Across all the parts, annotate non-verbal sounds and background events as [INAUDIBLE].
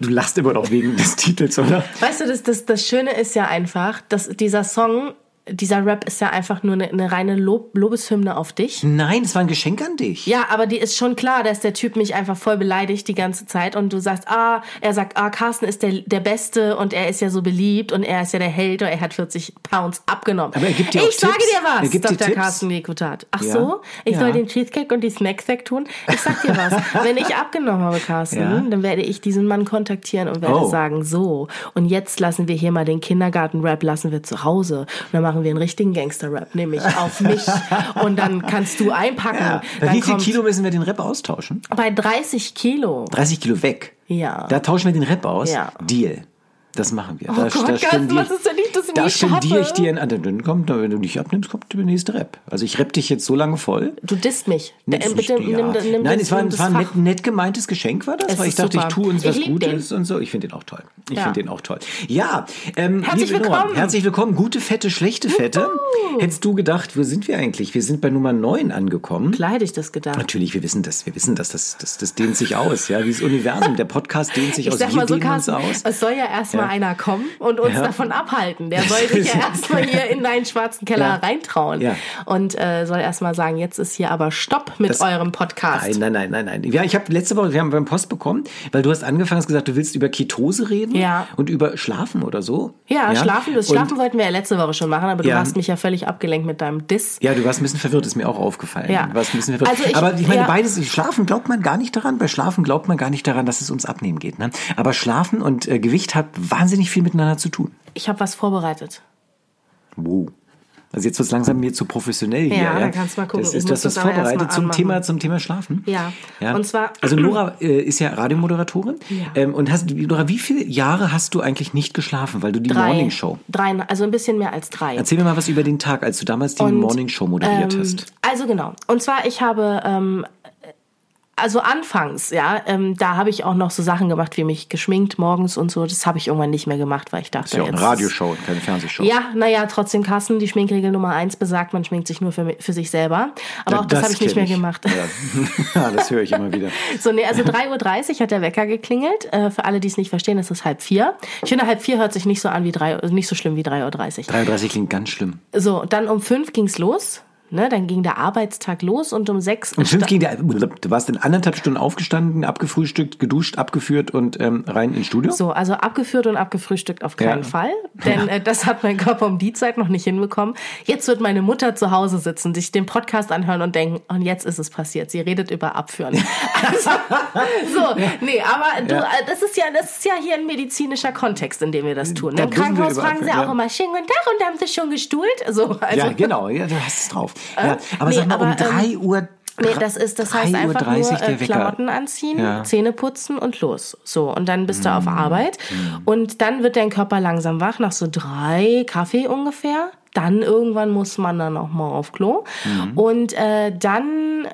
Du lachst immer noch wegen des Titels, oder? Weißt du, das, das, das Schöne ist ja einfach, dass dieser Song dieser Rap ist ja einfach nur eine, eine reine Lob, Lobeshymne auf dich. Nein, es war ein Geschenk an dich. Ja, aber die ist schon klar, dass der Typ mich einfach voll beleidigt die ganze Zeit und du sagst, ah, er sagt, ah, Carsten ist der, der Beste und er ist ja so beliebt und er ist ja der Held und er hat 40 Pounds abgenommen. Aber er gibt dir ich auch sage Tipps. dir was, Er gibt dir Dr. Tipps. Carsten Lekutat. Ach Ja. so, ich Ja. soll den Cheesecake und die Snacks wegtun? Ich sag dir was, [LAUGHS] wenn ich abgenommen habe, Carsten, Ja. dann werde ich diesen Mann kontaktieren und werde Oh. sagen, so, und jetzt lassen wir hier mal den Kindergarten-Rap, lassen wir zu Hause. Und dann machen wir einen richtigen Gangster-Rap, nämlich auf mich. [LAUGHS] Und dann kannst du einpacken. Ja. Bei wie viel Kilo müssen wir den Rap austauschen? Bei 30 Kilo. 30 Kilo weg. Ja. Da tauschen wir den Rap aus. Ja. Deal. Das machen wir. Oh da, Gott, da Carsten, spendier- was ist, wenn ich das Da nicht spendiere ich dir ein. Dann kommt, wenn du nicht abnimmst, kommt der nächste Rap. Also ich rapp dich jetzt so lange voll. Du disst mich. Nee, Äh, bitte ja. nimm, nimm Nein, das, es war, es das war ein nett, nett gemeintes Geschenk, war das? Es Weil ich dachte, super. ich tue uns Ich was den. Gutes und so. Ich finde den auch toll. Ich Ja. finde den auch toll. Ja, ähm, Herzlich willkommen. herzlich willkommen. Gute Fette, schlechte Fette. Hättest du gedacht, wo sind wir eigentlich? Wir sind bei Nummer 9 angekommen. Klar hätte ich das gedacht. Natürlich, wir wissen das. Wir wissen das. Das, das, das dehnt sich aus. Ja, wie das Universum. Der Podcast dehnt sich Ich aus. sag wir mal so, dehnen Carsten, aus. es soll ja erstmal Ja. einer kommen und uns Ja. davon abhalten. Der [LAUGHS] soll sich ja erstmal hier in deinen schwarzen Keller reintrauen und äh, soll erstmal sagen, jetzt ist hier aber Stopp mit Das- eurem Podcast. Nein, nein, nein, nein, nein. Ja, ich habe letzte Woche, wir haben beim Post bekommen, weil du hast angefangen, hast gesagt, du willst über Ketose reden und über Schlafen oder so. Ja, schlafen, das Und- Schlafen wollten wir ja letzte Woche schon machen, aber du hast mich ja völlig abgelenkt mit deinem Diss. Ja, du warst ein bisschen verwirrt, ist mir auch aufgefallen. Ja. Du warst ein bisschen verwirrt. Also ich- Aber ich meine, beides, Schlafen glaubt man gar nicht daran. Bei Schlafen glaubt man gar nicht daran, dass es uns abnehmen geht. Ne? Aber Schlafen und äh, Gewicht hat wahnsinnig viel miteinander zu tun. Ich habe was vorbereitet. Wow. Also jetzt wird es langsam mir zu professionell hier. Ja, da kannst du mal gucken. Das ist, du muss hast das das vorbereitet zum anmachen. Thema, zum Thema Schlafen. Ja. Und zwar- Also [CLEARS THROAT] Nora äh, ist ja Radiomoderatorin. Ja. Ähm, und hast, Nora, wie viele Jahre hast du eigentlich nicht geschlafen, weil du die Drei. Morning Show? Drei, also ein bisschen mehr als drei. Erzähl mir mal was über den Tag, als du damals die Und, Morning Show moderiert ähm, hast. Also genau. Und zwar, ich habe, ähm, also anfangs, ja, ähm, da habe ich auch noch so Sachen gemacht, wie mich geschminkt morgens und so. Das habe ich irgendwann nicht mehr gemacht, weil ich dachte, Das ist ja auch eine Radioshow und keine Fernsehshow. Ja, naja, trotzdem Carsten, die Schminkregel Nummer eins besagt, man schminkt sich nur für, für sich selber. Aber auch das, habe ich nicht mehr gemacht. Ja. [LAUGHS] ja, das höre ich immer wieder. [LAUGHS] So, nee, also 3.30 Uhr hat der Wecker geklingelt. Äh, für alle, die es nicht verstehen, ist es halb vier. Ich finde, halb vier hört sich nicht so an wie drei, nicht so schlimm wie 3.30 Uhr. 33 klingt ganz schlimm. So, dann um fünf ging's los. Ne, dann ging der Arbeitstag los und um sechs Um fünf ging der, du warst in anderthalb Stunden aufgestanden, abgefrühstückt, geduscht, abgeführt und ähm, rein ins Studio? So, also abgeführt und abgefrühstückt auf keinen Ja. Fall, denn äh, das hat mein Körper um die Zeit noch nicht hinbekommen. Jetzt wird meine Mutter zu Hause sitzen, sich den Podcast anhören und denken, und jetzt ist es passiert. Sie redet über Abführen. [LAUGHS] Also, so, nee, aber du, Ja. äh, das ist ja, das ist ja hier ein medizinischer Kontext, in dem wir das tun. Da Im Krankenhaus fragen sie auch ja. immer, schönen guten Tag und haben sie schon gestuhlt? So, also, ja, genau, ja, du hast es drauf. Ja, aber nee, sag mal, um aber, ähm, 3 Uhr. Nee, das ist, das heißt 3.30 einfach Uhr nur äh. Klamotten anziehen, Ja. Zähne putzen und los. So, und dann bist du auf Mm. Arbeit. Und dann wird dein Körper langsam wach, nach so drei Kaffee ungefähr. Dann irgendwann muss man dann auch mal auf Klo. Mm. Und äh, dann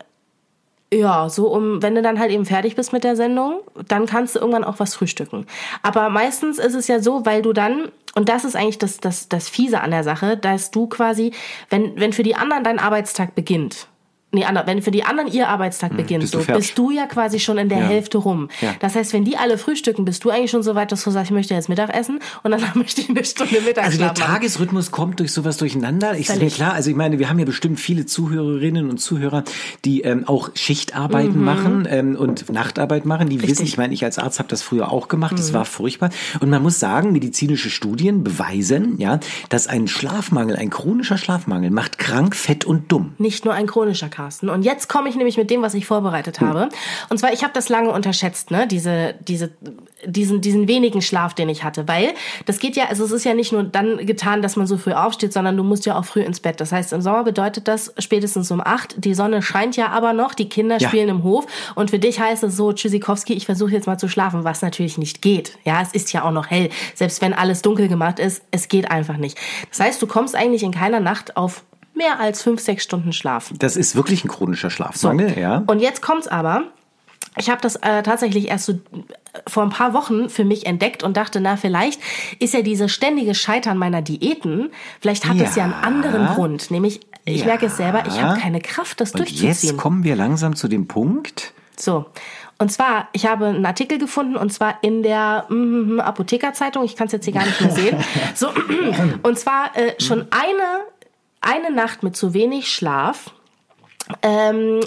ja, so um, wenn du dann halt eben fertig bist mit der Sendung, dann kannst du irgendwann auch was frühstücken. Aber meistens ist es ja so, weil du dann, und das ist eigentlich das, das, das Fiese an der Sache, dass du quasi, wenn, wenn für die anderen dein Arbeitstag beginnt, Nee, wenn für die anderen ihr Arbeitstag beginnt, Hm, bist du so, fertig. bist du ja quasi schon in der Ja. Hälfte rum. Ja. Das heißt, wenn die alle frühstücken, bist du eigentlich schon so weit, dass du sagst, ich möchte jetzt Mittag essen und dann [LAUGHS] möchte ich eine Stunde Also Mittagsschlaf der. Tagesrhythmus kommt durch sowas durcheinander. Ich mir klar, also ich meine, wir haben ja bestimmt viele Zuhörerinnen und Zuhörer, die ähm, auch Schichtarbeiten machen ähm, und Nachtarbeit machen. Die wissen, ich meine, ich als Arzt habe das früher auch gemacht. Das war furchtbar. Und man muss sagen, medizinische Studien beweisen, ja, dass ein Schlafmangel, ein chronischer Schlafmangel macht krank, fett und dumm. Nicht nur ein chronischer Carsten. Und jetzt komme ich nämlich mit dem, was ich vorbereitet habe. Und zwar, ich habe das lange unterschätzt, ne? Diese, diese, diesen, diesen wenigen Schlaf, den ich hatte. Weil das geht ja, also es ist ja nicht nur dann getan, dass man so früh aufsteht, sondern du musst ja auch früh ins Bett. Das heißt, im Sommer bedeutet das spätestens um acht. Die Sonne scheint ja aber noch, die Kinder ja. spielen im Hof und für dich heißt es so, Tschüssikowski, ich versuche jetzt mal zu schlafen, was natürlich nicht geht. Ja, es ist ja auch noch hell. Selbst wenn alles dunkel gemacht ist, es geht einfach nicht. Das heißt, du kommst eigentlich in keiner Nacht auf mehr als fünf, sechs Stunden Schlaf. Das ist wirklich ein chronischer Schlafmangel, so. ja. Und jetzt kommt's aber. Ich habe das äh, tatsächlich erst so vor ein paar Wochen für mich entdeckt und dachte, na, vielleicht ist ja dieses ständige Scheitern meiner Diäten, vielleicht hat ja. es ja einen anderen Grund. Nämlich, ich ja. merke es selber, ich habe keine Kraft, das und durchzuziehen. Jetzt kommen wir langsam zu dem Punkt. So. Und zwar, ich habe einen Artikel gefunden und zwar in der mm, Apothekerzeitung. Ich kann es jetzt hier gar nicht mehr sehen. [LAUGHS] So, [CLEARS THROAT] und zwar äh, schon eine eine Nacht mit zu wenig Schlaf ähm,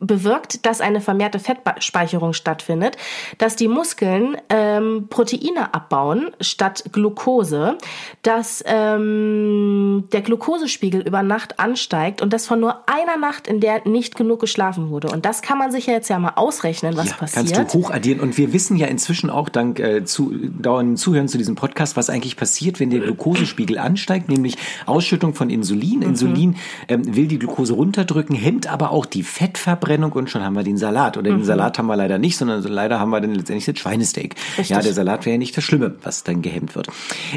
bewirkt, dass eine vermehrte Fettspeicherung stattfindet, dass die Muskeln ähm, Proteine abbauen statt Glucose, dass ähm, der Glukosespiegel über Nacht ansteigt und das von nur einer Nacht, in der nicht genug geschlafen wurde. Und das kann man sich ja jetzt ja mal ausrechnen, was ja, passiert. Kannst du hochaddieren. Und wir wissen ja inzwischen auch dank äh, zu, dauernden Zuhören zu diesem Podcast, was eigentlich passiert, wenn der Glukosespiegel ansteigt, nämlich Ausschüttung von Insulin. Mhm. Insulin ähm, will die Glucose runterdrücken, hemmt aber auch die Fettverbrennung Verbrennung und schon haben wir den Salat. Oder mhm. den Salat haben wir leider nicht, sondern leider haben wir dann letztendlich das Schweinesteak. Richtig. Ja, der Salat wäre ja nicht das Schlimme, was dann gehemmt wird.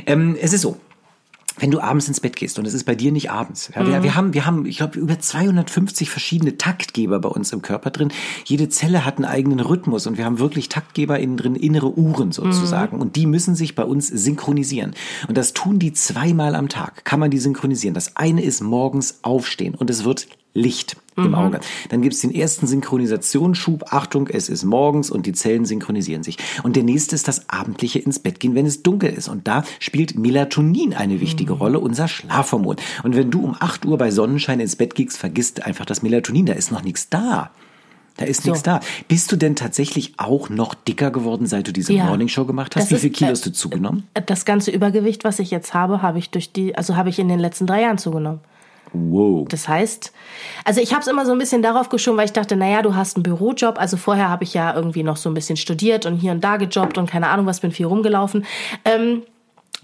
Ähm, es ist so, wenn du abends ins Bett gehst und es ist bei dir nicht abends. Ja, wir, mhm. wir, haben, wir haben, ich glaube, über 250 verschiedene Taktgeber bei uns im Körper drin. Jede Zelle hat einen eigenen Rhythmus und wir haben wirklich Taktgeber innen drin, innere Uhren sozusagen. Mhm. Und die müssen sich bei uns synchronisieren. Und das tun die zweimal am Tag. Kann man die synchronisieren. Das eine ist morgens aufstehen und es wird Licht im mhm. Auge. Dann gibt es den ersten Synchronisationsschub. Achtung, es ist morgens und die Zellen synchronisieren sich. Und der nächste ist das abendliche ins Bett gehen, wenn es dunkel ist. Und da spielt Melatonin eine wichtige mhm. Rolle, unser Schlafhormon. Und wenn du um 8 Uhr bei Sonnenschein ins Bett gehst, vergisst einfach das Melatonin. Da ist noch nichts da. Da ist so. nichts da. Bist du denn tatsächlich auch noch dicker geworden, seit du diese ja, Morningshow gemacht hast? Wie viel Kilo hast du zugenommen? Das ganze Übergewicht, was ich jetzt habe, habe ich durch die, also habe ich in den letzten drei Jahren zugenommen. Wow. Das heißt, also ich habe es immer so ein bisschen darauf geschoben, weil ich dachte, naja, du hast einen Bürojob. Also vorher habe ich ja irgendwie noch so ein bisschen studiert und hier und da gejobbt und keine Ahnung was, bin viel rumgelaufen. Ähm,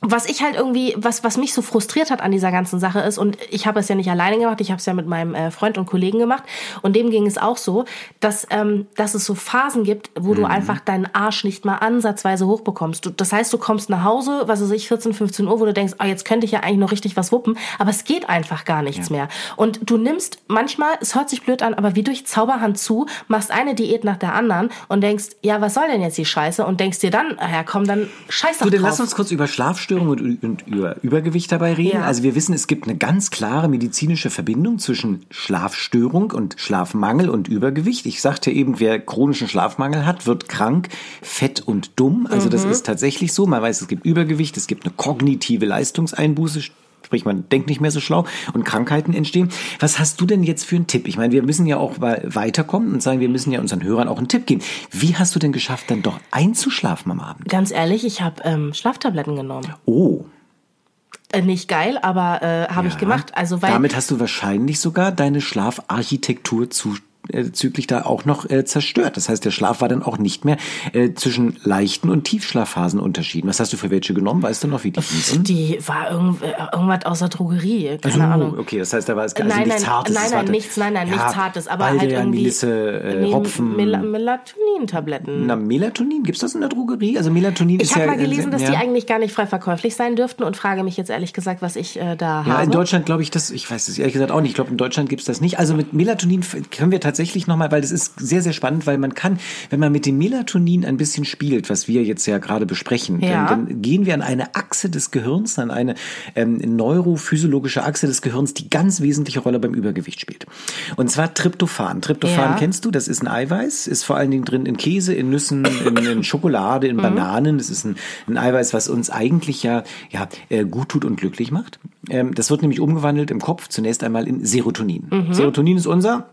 was ich halt irgendwie, was, was mich so frustriert hat an dieser ganzen Sache ist, und ich habe es ja nicht alleine gemacht, ich habe es ja mit meinem äh, Freund und Kollegen gemacht, und dem ging es auch so, dass, ähm, dass es so Phasen gibt, wo mhm. du einfach deinen Arsch nicht mal ansatzweise hochbekommst. Du, das heißt, du kommst nach Hause, was weiß ich, 14, 15 Uhr, wo du denkst, oh, jetzt könnte ich ja eigentlich noch richtig was wuppen, aber es geht einfach gar nichts ja. mehr. Und du nimmst manchmal, es hört sich blöd an, aber wie durch Zauberhand zu, machst eine Diät nach der anderen und denkst, ja, was soll denn jetzt die Scheiße? Und denkst dir dann, ja komm, dann scheiß doch Du, dann lass uns kurz über Schlaf Schlafstörungen und, und über Übergewicht dabei reden. Ja. Also wir wissen, es gibt eine ganz klare medizinische Verbindung zwischen Schlafstörung und Schlafmangel und Übergewicht. Ich sagte eben, wer chronischen Schlafmangel hat, wird krank, fett und dumm. Also mhm. das ist tatsächlich so. Man weiß, es gibt Übergewicht, es gibt eine kognitive Leistungseinbuße, Sprich, man denkt nicht mehr so schlau und Krankheiten entstehen. Was hast du denn jetzt für einen Tipp? Ich meine, wir müssen ja auch weiterkommen und sagen, wir müssen ja unseren Hörern auch einen Tipp geben. Wie hast du denn geschafft, dann doch einzuschlafen am Abend? Ganz ehrlich, ich habe ähm, Schlaftabletten genommen. Oh. Äh, nicht geil, aber äh, habe ja. ich gemacht. Also weil damit hast du wahrscheinlich sogar deine Schlafarchitektur zu züglich da auch noch äh, zerstört. Das heißt, der Schlaf war dann auch nicht mehr äh, zwischen leichten und Tiefschlafphasen unterschieden. Was hast du für welche genommen? Weißt du noch, wie die hießen? Die war irgend, äh, irgendwas aus der Drogerie. Keine also, Ahnung. Okay, das heißt, da war es also nein, nichts nein, Hartes. Nein, nein, nichts, nein, nein, ja, nichts Hartes. Aber Baldrian, halt irgendwie Melisse, äh, Hopfen. Mel Melatonin-Tabletten. Na, Melatonin, gibt's das in der Drogerie? Also Melatonin ich ist ja... Ich habe mal gelesen, dass ja. die eigentlich gar nicht frei verkäuflich sein dürften und frage mich jetzt ehrlich gesagt, was ich äh, da habe. Ja, in Deutschland glaube ich das, ich weiß es ehrlich gesagt auch nicht. Ich glaube, in Deutschland gibt's das nicht. Also mit Melatonin können wir tatsächlich nochmal, weil das ist ist sehr, sehr spannend, weil man kann, wenn man mit dem Melatonin ein bisschen spielt, was wir jetzt ja gerade besprechen, ja. dann, dann, gehen wir an eine Achse des Gehirns, an eine ähm, neurophysiologische Achse des Gehirns, die ganz wesentliche Rolle beim Übergewicht spielt. Und zwar Tryptophan. Tryptophan ja. kennst du, das ist ein Eiweiß, ist vor allen Dingen drin in Käse, in Nüssen, in, in Schokolade, in mhm. Bananen. Das ist ein, ein Eiweiß, was uns eigentlich ja, ja äh, gut tut und glücklich macht. Ähm, das wird nämlich umgewandelt im Kopf zunächst einmal in Serotonin. Mhm. Serotonin ist unser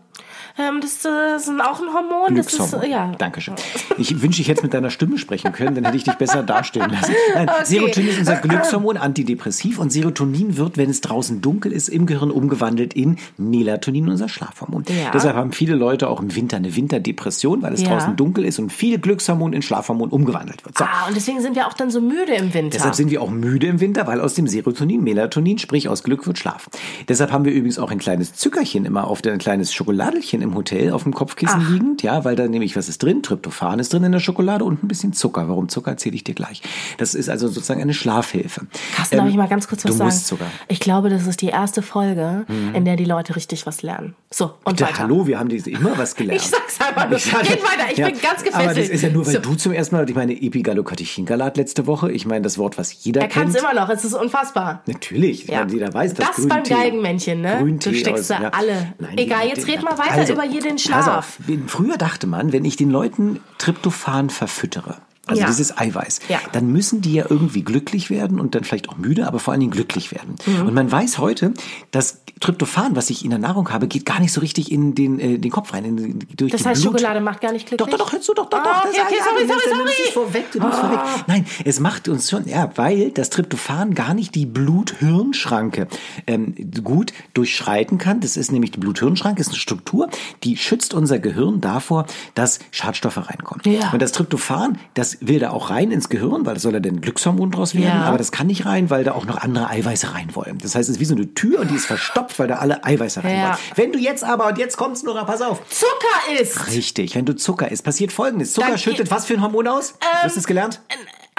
Ähm, das, das ist auch ein Hormon. Das ist, ja. Dankeschön. Ich wünsche, ich hätte mit deiner Stimme sprechen können, dann hätte ich dich besser darstellen lassen. [LAUGHS] Nein, Okay. Serotonin ist unser Glückshormon, antidepressiv und Serotonin wird, wenn es draußen dunkel ist, im Gehirn umgewandelt in Melatonin, unser Schlafhormon. Ja. Deshalb haben viele Leute auch im Winter eine Winterdepression, weil es Ja. draußen dunkel ist und viel Glückshormon in Schlafhormon umgewandelt wird. So. Ah, und deswegen sind wir auch dann so müde im Winter. Deshalb sind wir auch müde im Winter, weil aus dem Serotonin Melatonin, sprich aus Glück wird Schlaf. Deshalb haben wir übrigens auch ein kleines Zuckerchen immer auf ein kleines Schokoladelchen im Hotel auf dem Kopfkissen liegend, ja, weil da nämlich was ist drin? Tryptophan ist drin in der Schokolade und ein bisschen Zucker. Warum Zucker erzähle ich dir gleich. Das ist also sozusagen eine Schlafhilfe. Carsten, darf ich mal ganz kurz was Ähm, du sagen? musst sogar. Ich glaube, das ist die erste Folge, in der die Leute richtig was lernen. So, und Ja, weiter. hallo, wir haben diese immer was [LAUGHS] gelernt. Ich sag's einfach nur. Geht weiter, ich bin ganz gefesselt. Aber das ist ja nur, weil So. du zum ersten Mal, ich meine, Epigallocatechingalat letzte Woche, ich meine, das Wort, was jeder Er kann kennt. es immer noch, es ist unfassbar. Natürlich, Ja. jeder weiß, dass Das beim Geigenmännchen, ne? Grüntee Du steckst aus- da ja. alle. Nein, Egal, jetzt red mal weiter über hier den pass Schlaf. auf. Früher dachte man, wenn ich den Leuten Tryptophan verfüttere, also Ja. dieses Eiweiß, Ja. dann müssen die ja irgendwie glücklich werden und dann vielleicht auch müde, aber vor allen Dingen glücklich werden. Mhm. Und man weiß heute, dass Tryptophan, was ich in der Nahrung habe, geht gar nicht so richtig in den, äh, den Kopf rein, in, durch Das heißt, Blut. Schokolade macht gar nicht glücklich? Doch, doch, doch, hörst du doch, doch, Ah, doch. okay, okay, ja, sorry, du nimmst- sorry, du sorry. es vorweg, du nimmst vorweg. Nein, es macht uns schon, ja, weil das Tryptophan gar nicht die Blut-Hirn-Schranke ähm, gut durchschreiten kann. Das ist nämlich die Blut-Hirn-Schranke, ist eine Struktur, die schützt unser Gehirn davor, dass Schadstoffe reinkommen. Ja. Und das Tryptophan, das will da auch rein ins Gehirn, weil das soll ja dann Glückshormon draus werden, Ja. aber das kann nicht rein, weil da auch noch andere Eiweiße rein wollen. Das heißt, es ist wie so eine Tür und die ist verstopft, weil da alle Eiweiße rein Ja. wollen. Wenn du jetzt aber, und jetzt kommt's, Nora, pass auf. Zucker ist. Richtig, wenn du Zucker isst, passiert folgendes. Zucker Dann schüttet was für ein Hormon aus? du hast es gelernt?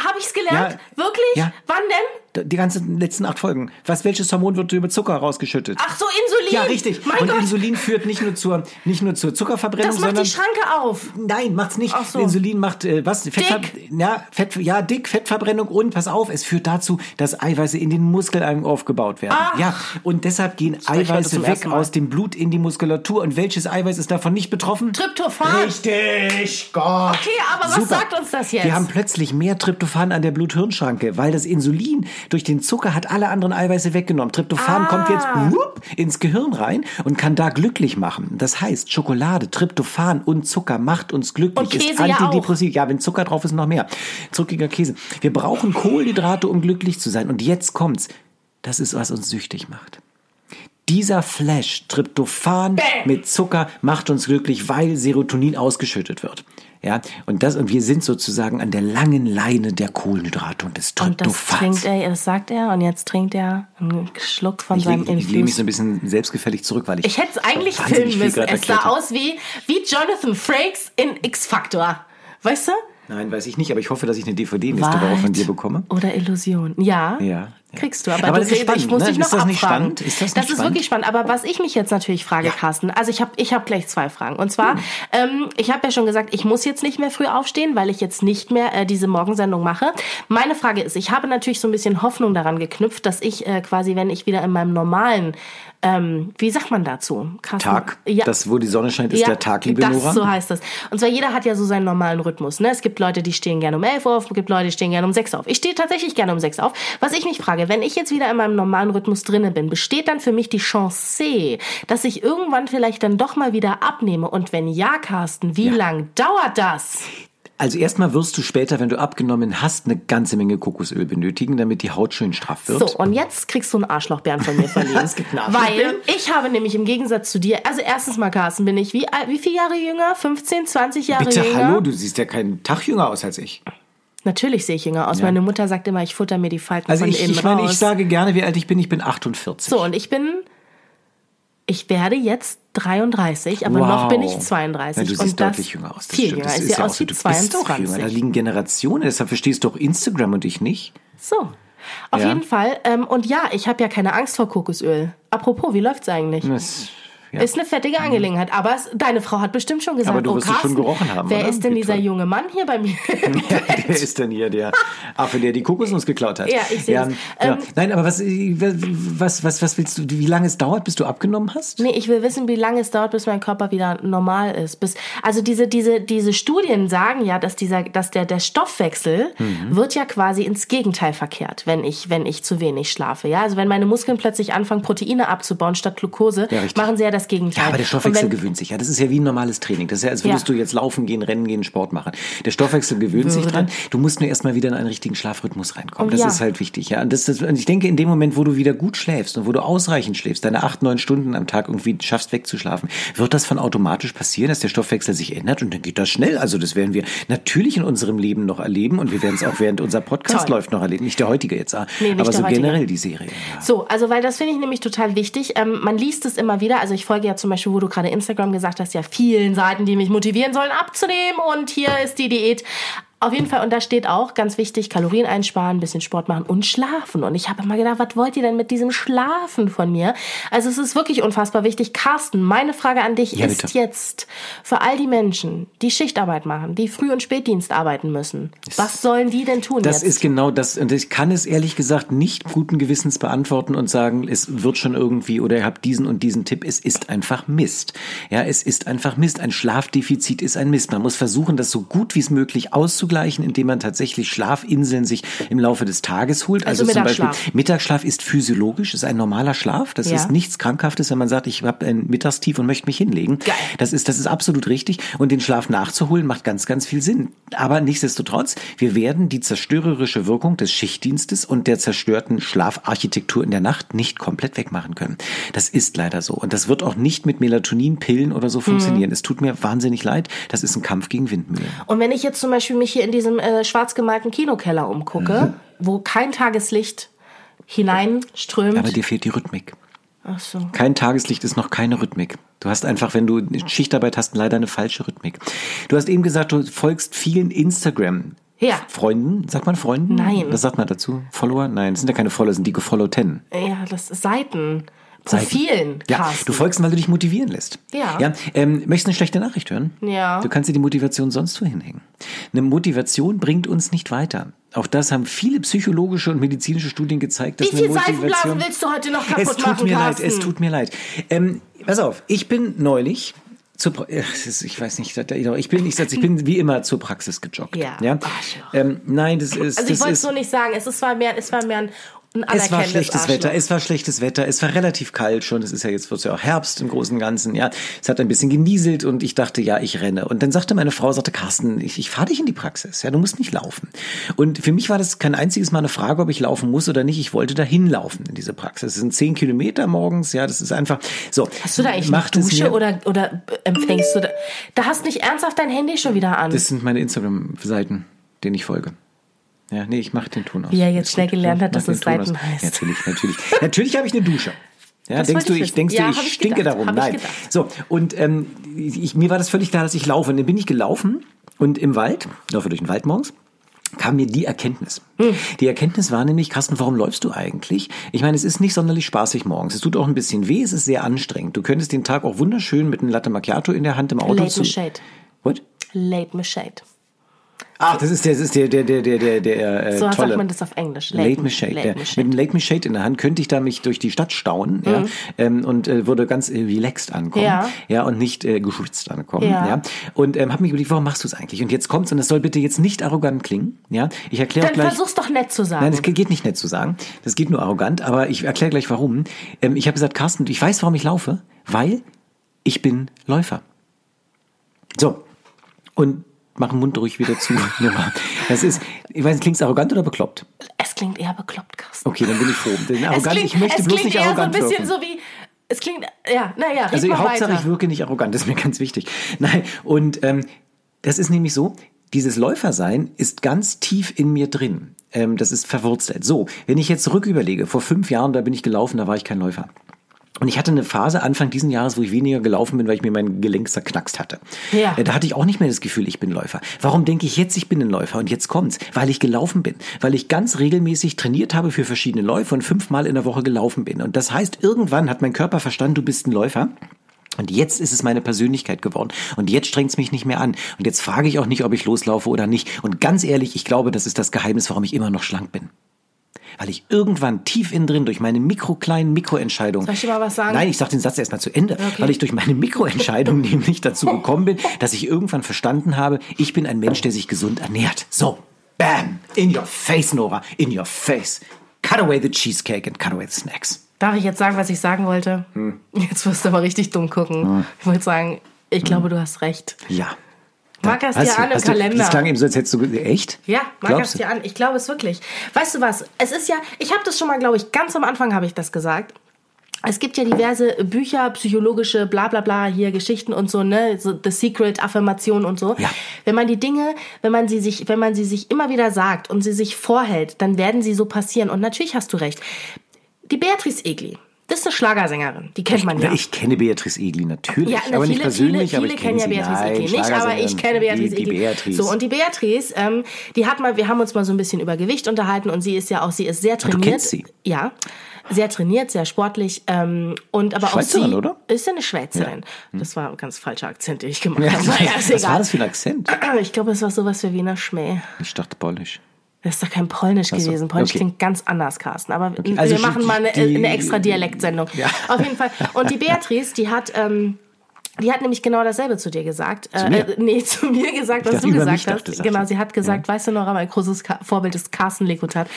Habe ich's gelernt? Ja. Wirklich? Wann denn? Die ganzen letzten acht Folgen. Was, welches Hormon wird über Zucker rausgeschüttet? Ach so, Insulin. ja, richtig. Mein Und Gott, Insulin führt nicht nur zur, nicht nur zur Zuckerverbrennung, das macht sondern die Schranke auf. Nein, macht's nicht. Ach so. Insulin macht äh, was? Fettver Dick. Ja, Fett, ja, dick, Fettverbrennung und pass auf, es führt dazu, dass Eiweiße in den Muskeln aufgebaut werden. Ach. Ja, und deshalb gehen das Eiweiße weg aus dem Blut in die Muskulatur. Und welches Eiweiß ist davon nicht betroffen? Tryptophan. Richtig, Gott. Okay, aber was Super. sagt uns das jetzt? Wir haben plötzlich mehr Tryptophan an der Blut-Hirn-Schranke, weil das Insulin durch den Zucker hat alle anderen Eiweiße weggenommen. Tryptophan Ah. kommt jetzt whoop, ins Gehirn rein und kann da glücklich machen. Das heißt, Schokolade, Tryptophan und Zucker macht uns glücklich. Und Käse ist ja auch. antidepressiv. Ja, wenn Zucker drauf ist, noch mehr. Zuckiger Käse. Wir brauchen Kohlenhydrate, um glücklich zu sein. Und jetzt kommt's. Das ist, was uns süchtig macht. Dieser Flash, Tryptophan Bäm. mit Zucker, macht uns glücklich, weil Serotonin ausgeschüttet wird. Ja, und das, und wir sind sozusagen an der langen Leine der Kohlenhydrate und des Und das Tryptophans. trinkt er, das sagt er, und jetzt trinkt er einen Schluck von ich seinem lege ich lege mich so Infus. ein bisschen selbstgefällig zurück, weil ich. Ich hätte es eigentlich filmen müssen. Es sah aus wie, wie Jonathan Frakes in X-Factor. Weißt du? Nein, weiß ich nicht, aber ich hoffe, dass ich eine DVD nächste Woche von dir bekomme. Oder Illusion. Ja. Ja, ja. Kriegst du, aber, Aber du das ist spannend, ich muss ne? dich noch Ist das nicht abfragen. spannend? Ist das das ist spannend? wirklich spannend. Aber was ich mich jetzt natürlich frage, Carsten, also ich habe ich hab gleich zwei Fragen. Und zwar, Hm. ähm, ich habe ja schon gesagt, ich muss jetzt nicht mehr früh aufstehen, weil ich jetzt nicht mehr äh, diese Morgensendung mache. Meine Frage ist, ich habe natürlich so ein bisschen Hoffnung daran geknüpft, dass ich äh, quasi, wenn ich wieder in meinem normalen, ähm, wie sagt man dazu? Carsten? Tag, Ja. das, wo die Sonne scheint, ist der Tag, liebe das, Nora. so heißt das. Und zwar jeder hat ja so seinen normalen Rhythmus. Ne? Es gibt Leute, die stehen gerne um 11 Uhr auf, es gibt Leute, die stehen gerne um 6 Uhr auf. Ich stehe tatsächlich gerne um 6 Uhr auf. Was ich mich frage, wenn ich jetzt wieder in meinem normalen Rhythmus drinne bin, besteht dann für mich die Chance, dass ich irgendwann vielleicht dann doch mal wieder abnehme? Und wenn ja, Carsten, wie lang dauert das? Also erstmal wirst du später, wenn du abgenommen hast, eine ganze Menge Kokosöl benötigen, damit die Haut schön straff wird. So, und jetzt kriegst du einen Arschlochbären von mir verliehen. Es gibt einen? Weil ich habe nämlich im Gegensatz zu dir, also erstens mal, Carsten, bin ich wie, wie viele Jahre jünger? 15, 20 Jahre Bitte, jünger? hallo, du siehst ja keinen Tag jünger aus als ich. Natürlich sehe ich jünger aus. Ja. Meine Mutter sagt immer, ich futter mir die Falten Also von ich, innen ich meine, raus. ich sage gerne, wie alt ich bin. Ich bin 48. so, und ich bin, ich werde jetzt 33, aber Wow. noch bin ich 32. Ja, du und siehst das deutlich jünger aus. Das viel stimmt. jünger. Das ist sehe ja aus wie Du bist auch jünger. 22. Da liegen Generationen. Deshalb verstehst du auch Instagram und ich nicht. So. Auf Ja. jeden Fall. Ähm, und ja, ich habe ja keine Angst vor Kokosöl. Apropos, wie läuft's eigentlich? Das, ja. Ist eine fettige Angelegenheit. Aber es, deine Frau hat bestimmt schon gesagt, Aber du oh, wirst es schon gerochen haben, wer oder? ist denn Wie dieser toll. junge Mann hier bei mir? [LAUGHS] Wer ist denn hier der Affe, der die Kokosnuss geklaut hat? Ja, ich sehe ja. Ähm, Nein, aber was, was, was, was willst du, wie lange es dauert, bis du abgenommen hast? Nee, ich will wissen, wie lange es dauert, bis mein Körper wieder normal ist. Bis, also diese, diese, diese Studien sagen ja, dass dieser, dass der, der Stoffwechsel Mhm. wird ja quasi ins Gegenteil verkehrt, wenn ich, wenn ich zu wenig schlafe. Ja, also wenn meine Muskeln plötzlich anfangen, Proteine abzubauen statt Glucose, Ja, richtig. machen sie ja das Gegenteil. Ja, aber der Stoffwechsel gewöhnt sich. Ja, das ist ja wie ein normales Training. Das ist ja, als würdest ja. du jetzt laufen gehen, rennen gehen, Sport machen. Der Stoffwechsel gewöhnt Würde. sich dran. Du musst nur erstmal wieder in einen richtigen Schlafrhythmus reinkommen. Oh, das ja. ist halt wichtig. Ja, und, das, das, und ich denke, in dem Moment, wo du wieder gut schläfst und wo du ausreichend schläfst, deine acht, neun Stunden am Tag irgendwie schaffst wegzuschlafen, wird das von automatisch passieren, dass der Stoffwechsel sich ändert und dann geht das schnell. Also das werden wir natürlich in unserem Leben noch erleben und wir werden es auch während unser Podcast läuft noch erleben. Nicht der heutige jetzt, ah, nee, aber so heutige. generell die Serie. Ja. So, also weil das finde ich nämlich total wichtig. Ähm, man liest es immer wieder. Also ich folge ja zum Beispiel, wo du gerade Instagram gesagt hast, ja vielen Seiten, die mich motivieren sollen abzunehmen und hier ist die Diät. Auf jeden Fall, und da steht auch ganz wichtig, Kalorien einsparen, ein bisschen Sport machen und schlafen. Und ich habe immer gedacht, was wollt ihr denn mit diesem Schlafen von mir? Also es ist wirklich unfassbar wichtig. Carsten, meine Frage an dich ja, ist bitte. jetzt für all die Menschen, die Schichtarbeit machen, die Früh- und Spätdienst arbeiten müssen, was sollen die denn tun? Das jetzt? ist genau das. Und ich kann es ehrlich gesagt nicht guten Gewissens beantworten und sagen, es wird schon irgendwie oder ihr habt diesen und diesen Tipp. Es ist einfach Mist. Ja, es ist einfach Mist. Ein Schlafdefizit ist ein Mist. Man muss versuchen, das so gut wie es möglich auszugleichen auszugleichen, indem man tatsächlich Schlafinseln sich im Laufe des Tages holt. Also, also zum Beispiel Mittagsschlaf ist physiologisch, ist ein normaler Schlaf. Das ja. ist nichts Krankhaftes, wenn man sagt, ich habe ein Mittagstief und möchte mich hinlegen. Geil. Das ist, das ist absolut richtig. Und den Schlaf nachzuholen macht ganz, ganz viel Sinn. Aber nichtsdestotrotz, wir werden die zerstörerische Wirkung des Schichtdienstes und der zerstörten Schlafarchitektur in der Nacht nicht komplett wegmachen können. Das ist leider so. Und das wird auch nicht mit Melatoninpillen oder so funktionieren. Mhm. Es tut mir wahnsinnig leid. Das ist ein Kampf gegen Windmühlen. Und wenn ich jetzt zum Beispiel mich hier in diesem äh, schwarz gemalten Kinokeller umgucke, mhm. wo kein Tageslicht hineinströmt. Aber dir fehlt die Rhythmik. Ach so. Kein Tageslicht ist noch keine Rhythmik. Du hast einfach, wenn du Schichtarbeit hast, leider eine falsche Rhythmik. Du hast eben gesagt, du folgst vielen Instagram. Ja. Freunden, sagt man Freunden? Nein. Was sagt man dazu? Follower? Nein, das sind ja keine Follower, das sind die gefollowten. Ja, das ist Seiten. Profilen. Ja, du folgst, weil du dich motivieren lässt. Ja. ja ähm, möchtest du eine schlechte Nachricht hören? Ja. Du kannst dir die Motivation sonst wo hinhängen. Eine Motivation bringt uns nicht weiter. Auch das haben viele psychologische und medizinische Studien gezeigt, dass Wie viele Seifenblasen willst du heute noch kaputt es tut machen, mir Carsten? leid, es tut mir leid. Ähm, pass auf, ich bin neulich zur, [LAUGHS] ich weiß nicht, ich bin, ich, ich bin wie immer zur Praxis gejoggt. Ja. ja? Ähm, nein, das ist. Also ich wollte es so nicht sagen. Es ist zwar mehr, es war mehr ein es war schlechtes Arschloch. Wetter, es war schlechtes Wetter, es war relativ kalt schon, es ist ja jetzt wird ja auch Herbst im Großen und Ganzen, ja. Es hat ein bisschen genieselt und ich dachte, ja, ich renne. Und dann sagte meine Frau, sagte, Carsten, ich, ich fahre dich in die Praxis, ja, du musst nicht laufen. Und für mich war das kein einziges Mal eine Frage, ob ich laufen muss oder nicht. Ich wollte dahin laufen in diese Praxis. Es sind zehn Kilometer morgens, ja, das ist einfach so. Hast du da eigentlich eine Dusche oder, oder empfängst du da? Da hast nicht ernsthaft dein Handy schon wieder an. Das sind meine Instagram-Seiten, denen ich folge. Ja, nee, ich mache den Ton aus. Wie er jetzt schnell gelernt hat, dass es Seiten heißt. Natürlich, natürlich. natürlich habe ich eine Dusche. Ja, das denkst du, ich, denkst ja, du, ich, ich stinke gedacht, darum? Nein. So, und ähm, ich, mir war das völlig klar, dass ich laufe. Und dann bin ich gelaufen und im Wald, laufe durch den Wald morgens, kam mir die Erkenntnis. Hm. Die Erkenntnis war nämlich, Carsten, warum läufst du eigentlich? Ich meine, es ist nicht sonderlich spaßig morgens. Es tut auch ein bisschen weh, es ist sehr anstrengend. Du könntest den Tag auch wunderschön mit einem Latte Macchiato in der Hand im Auto Late zu... Shade. What? Late Machete. Ach, das ist der, das ist der, der, der, der, der, der äh, so tolle. sagt man das auf Englisch. Late, Late Machete. Late Mit einem Late Machete in der Hand könnte ich da mich durch die Stadt staunen, mhm. ja, ähm, und äh, würde ganz äh, relaxed ankommen, ja, ja und nicht äh, geschwitzt ankommen, ja, ja. Und ähm, habe mich überlegt, warum machst du es eigentlich? Und jetzt kommt's und es soll bitte jetzt nicht arrogant klingen, ja. Ich erkläre Dann gleich. versuch's doch nett zu sagen. Nein, das geht nicht nett zu sagen. Das geht nur arrogant, aber ich erkläre gleich warum. Ähm, ich habe gesagt, Carsten, ich weiß, warum ich laufe, weil ich bin Läufer. So. Und mach den Mund ruhig wieder zu. [LAUGHS] Das ist, ich weiß nicht, klingt es arrogant oder bekloppt? Es klingt eher bekloppt, Carsten. Okay, dann bin ich froh. Denn arrogant, klingt, ich möchte bloß nicht arrogant so ein bisschen wirken. so wie, es klingt, ja, naja, Also Hauptsache, weiter. ich wirke nicht arrogant, das ist mir ganz wichtig. Nein, und ähm, das ist nämlich so, dieses Läufersein ist ganz tief in mir drin. Ähm, das ist verwurzelt. So, wenn ich jetzt zurück überlege, vor fünf Jahren, da bin ich gelaufen, da war ich kein Läufer. Und ich hatte eine Phase Anfang diesen Jahres, wo ich weniger gelaufen bin, weil ich mir mein Gelenk zerknackst hatte. Ja. Da hatte ich auch nicht mehr das Gefühl, ich bin Läufer. Warum denke ich jetzt, ich bin ein Läufer? Und jetzt kommt's, weil ich gelaufen bin, weil ich ganz regelmäßig trainiert habe für verschiedene Läufe und fünfmal in der Woche gelaufen bin. Und das heißt, irgendwann hat mein Körper verstanden, du bist ein Läufer. Und jetzt ist es meine Persönlichkeit geworden. Und jetzt strengt es mich nicht mehr an. Und jetzt frage ich auch nicht, ob ich loslaufe oder nicht. Und ganz ehrlich, ich glaube, das ist das Geheimnis, warum ich immer noch schlank bin weil ich irgendwann tief innen drin durch meine mikrokleinen Mikroentscheidungen. Soll ich dir mal was sagen? Nein, ich sag den Satz erstmal zu Ende, Okay. weil ich durch meine Mikroentscheidungen [LAUGHS] nämlich dazu gekommen bin, dass ich irgendwann verstanden habe, ich bin ein Mensch, der sich gesund ernährt. So, bam, in your face, Nora, in your face. Cut away the cheesecake and cut away the snacks. Darf ich jetzt sagen, was ich sagen wollte? Hm. Jetzt wirst du aber richtig dumm gucken. Ich wollte sagen, ich glaube, du hast recht. Ja. Mark das Hast dir an im du- Kalender. Das klang eben so, als hättest du. Echt? Ja, du? dir an. Ich glaube es wirklich. Weißt du was? Es ist ja, ich habe das schon mal, glaube ich, ganz am Anfang habe ich das gesagt. Es gibt ja diverse Bücher, psychologische, bla bla bla, hier Geschichten und so, ne, so The Secret, Affirmation und so. Ja. Wenn man die Dinge, wenn man sie sich, wenn man sie sich immer wieder sagt und sie sich vorhält, dann werden sie so passieren. Und natürlich hast du recht. Die Beatrice Egli, das ist eine Schlagersängerin, die kennt man ja. Ich kenne Beatrice Egli natürlich, Ja, aber viele, nicht persönlich, viele, aber viele ich kennen kenne ja. Beatrice Egli nicht, aber ich kenne Beatrice die, die Egli. Beatrice. So, und die Beatrice, ähm, die hat mal, wir haben uns mal so ein bisschen über Gewicht unterhalten und sie ist ja auch, sie ist sehr trainiert. kennst sie? Ja. Sehr trainiert, sehr sportlich ähm, und aber auch sie oder? ist ja eine Schweizerin. Das war ein ganz falscher Akzent, den ich gemacht habe. Naja, [LAUGHS] ist was war egal. das für ein Akzent? Ich glaube, es war sowas wie Wiener Schmäh. Ich dachte Polnisch. Das ist doch kein Polnisch so, gewesen. Polnisch okay. klingt ganz anders, Carsten. Aber Also wir machen die- mal eine, eine extra Dialektsendung. Ja. Auf jeden Fall. Und die [LAUGHS] Beatrice, die hat, ähm, die hat nämlich genau dasselbe zu dir gesagt. Zu mir? Äh, nee, zu mir gesagt, was dachte, du gesagt hast. dachte, genau, sie hat gesagt, weißt du noch, mein großes Ka Vorbild ist Carsten Lekutat.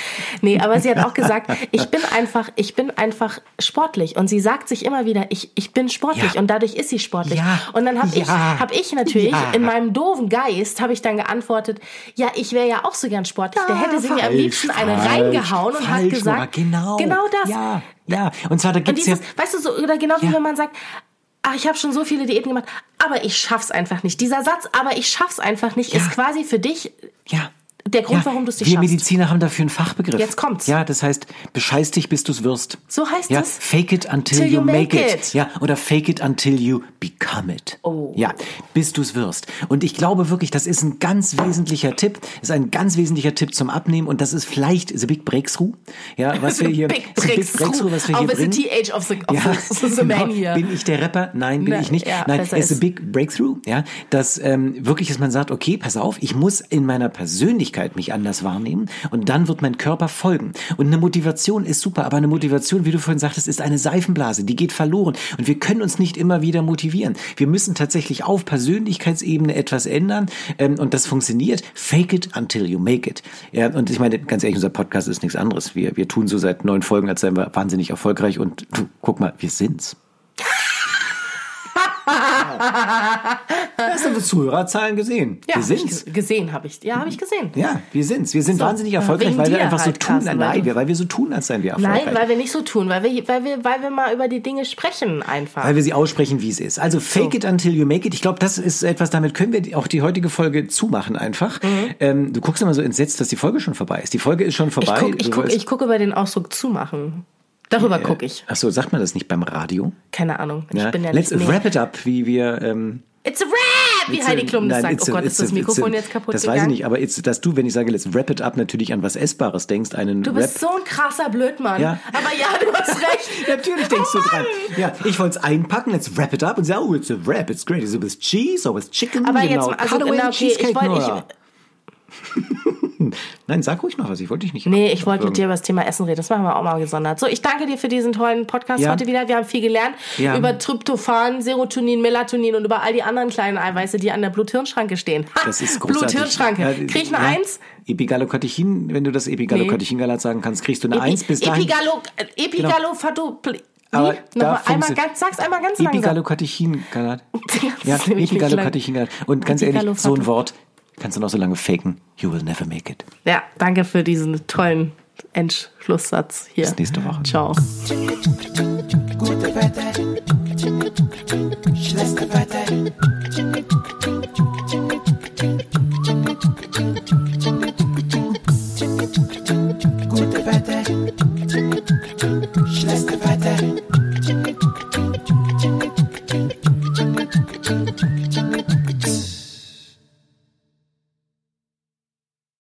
Nee, aber sie hat auch gesagt, [LAUGHS] ich bin einfach, ich bin einfach sportlich. Und sie sagt sich immer wieder, ich, ich bin sportlich. Ja. Und dadurch ist sie sportlich. Ja. Und dann habe ich, Ja. hab ich natürlich Ja. in meinem doofen Geist, habe ich dann geantwortet, ja, ich wäre ja auch so gern sportlich. Der hätte sie mir am Falsch, liebsten eine falsch, reingehauen und hat falsch, gesagt, Nora, genau, genau das. Ja, ja. Und zwar da gibt's ja. dieses, weißt du, so, oder genau wie Ja. wenn man sagt, ach, ich habe schon so viele Diäten gemacht, aber ich schaff's einfach nicht. Dieser Satz, aber ich schaff's einfach nicht, Ja. ist quasi für dich Ja. Der Grund, ja, warum du es nicht Wir schaffst. Mediziner haben dafür einen Fachbegriff. Jetzt kommt's. Ja, das heißt, bescheiß dich, bis du's wirst. So heißt ja, es. Fake it until Till you make it. Ja, oder fake it until you become it. Oh. Ja, bis du's wirst. Und ich glaube wirklich, das ist ein ganz wesentlicher Tipp. Das ist ein ganz wesentlicher Tipp zum Abnehmen und das ist vielleicht the big breakthrough. Ja, was wir [LAUGHS] hier, Big [LAUGHS] the Breakthrough. was wir Auch hier bringen. TH of the, of Ja, the, the [LAUGHS] genau. hier. Bin ich der Rapper? Nein, bin Ne, ich nicht. ja, Nein, es ist a big breakthrough, ja, dass ähm, wirklich, dass man sagt, okay, pass auf, ich muss in meiner Persönlichkeit mich anders wahrnehmen und dann wird mein Körper folgen. Und eine Motivation ist super, aber eine Motivation, wie du vorhin sagtest, ist eine Seifenblase, die geht verloren und wir können uns nicht immer wieder motivieren. Wir müssen tatsächlich auf Persönlichkeitsebene etwas ändern ähm, und das funktioniert. Fake it until you make it. Ja, und ich meine, ganz ehrlich, unser Podcast ist nichts anderes. Wir, wir tun so seit neun Folgen, als seien wir wahnsinnig erfolgreich und guck mal, wir sind's. Hast du die Zuhörerzahlen gesehen? ja, wir hab sind's. ge- gesehen habe ich. Ja, habe ich gesehen. Ja, wir sind's. Wir sind So, wahnsinnig äh, erfolgreich, weil wir einfach so halt, tun. Carsten, weil nein, wir, weil wir so tun, als seien wir erfolgreich. Nein, weil wir nicht so tun, weil wir, weil wir, weil wir mal über die Dinge sprechen einfach. weil wir sie aussprechen, wie es ist. Also fake So. it until you make it. Ich glaube, das ist etwas, damit können wir auch die heutige Folge zumachen einfach. Mhm. Ähm, du guckst immer so entsetzt, dass die Folge schon vorbei ist. Die Folge ist schon vorbei. gucke ich Du guck, weißt- ich guck über den Ausdruck zumachen. Darüber gucke ich. Ach so, sagt man das nicht beim Radio? Keine Ahnung. Ich Ja. bin ja Let's nicht. wrap it up, wie wir. Ähm, It's a rap, wie It's Heidi Klum das nein, sagt. it's Oh a- Gott, it's ist das Mikrofon it's a- jetzt kaputt Das gegangen? weiß ich nicht, aber it's, dass du, wenn ich sage, let's wrap it up, natürlich an was Essbares denkst, einen Du Rap. bist so ein krasser Blödmann. Ja. Aber ja, du hast [LAUGHS] recht. Natürlich denkst du Oh dran. Mann. Ja, ich wollte es einpacken, let's wrap it up und sagen, oh, it's a wrap, it's great. Is it with cheese or with chicken? Aber genau. jetzt also, Cutaway okay, ich Cheesecake, wollte, ich, [LAUGHS] Nein, sag ruhig noch was, ich wollte dich nicht. nee, ich wollte mit dir über das Thema Essen reden. Das machen wir auch mal gesondert. So, ich danke dir für diesen tollen Podcast Ja. heute wieder. Wir haben viel gelernt Ja. über Tryptophan, Serotonin, Melatonin und über all die anderen kleinen Eiweiße, die an der Blut-Hirn-Schranke stehen. Ha, Das ist großartig. Blut-Hirn-Schranke. Ja, Krieg ich eine ja. Eins? Epigallocatechin, wenn du das Epigallocatechin-Galat sagen kannst, kriegst du eine Eins bis dahin. Genau. Epigalo, äh, Epigalo, Wie? Aber Nochmal einmal ganz, sag's einmal ganz langsam. Epigallocatechin-Galat. [LAUGHS] Ja, Epigallocatechin-Galat. Und ganz ehrlich, so ein Wort kannst du noch so lange faken. You will never make it. Ja, danke für diesen tollen Endschlusssatz hier. Bis nächste Woche. Ciao. Gute Wetter, schlechte Wetter.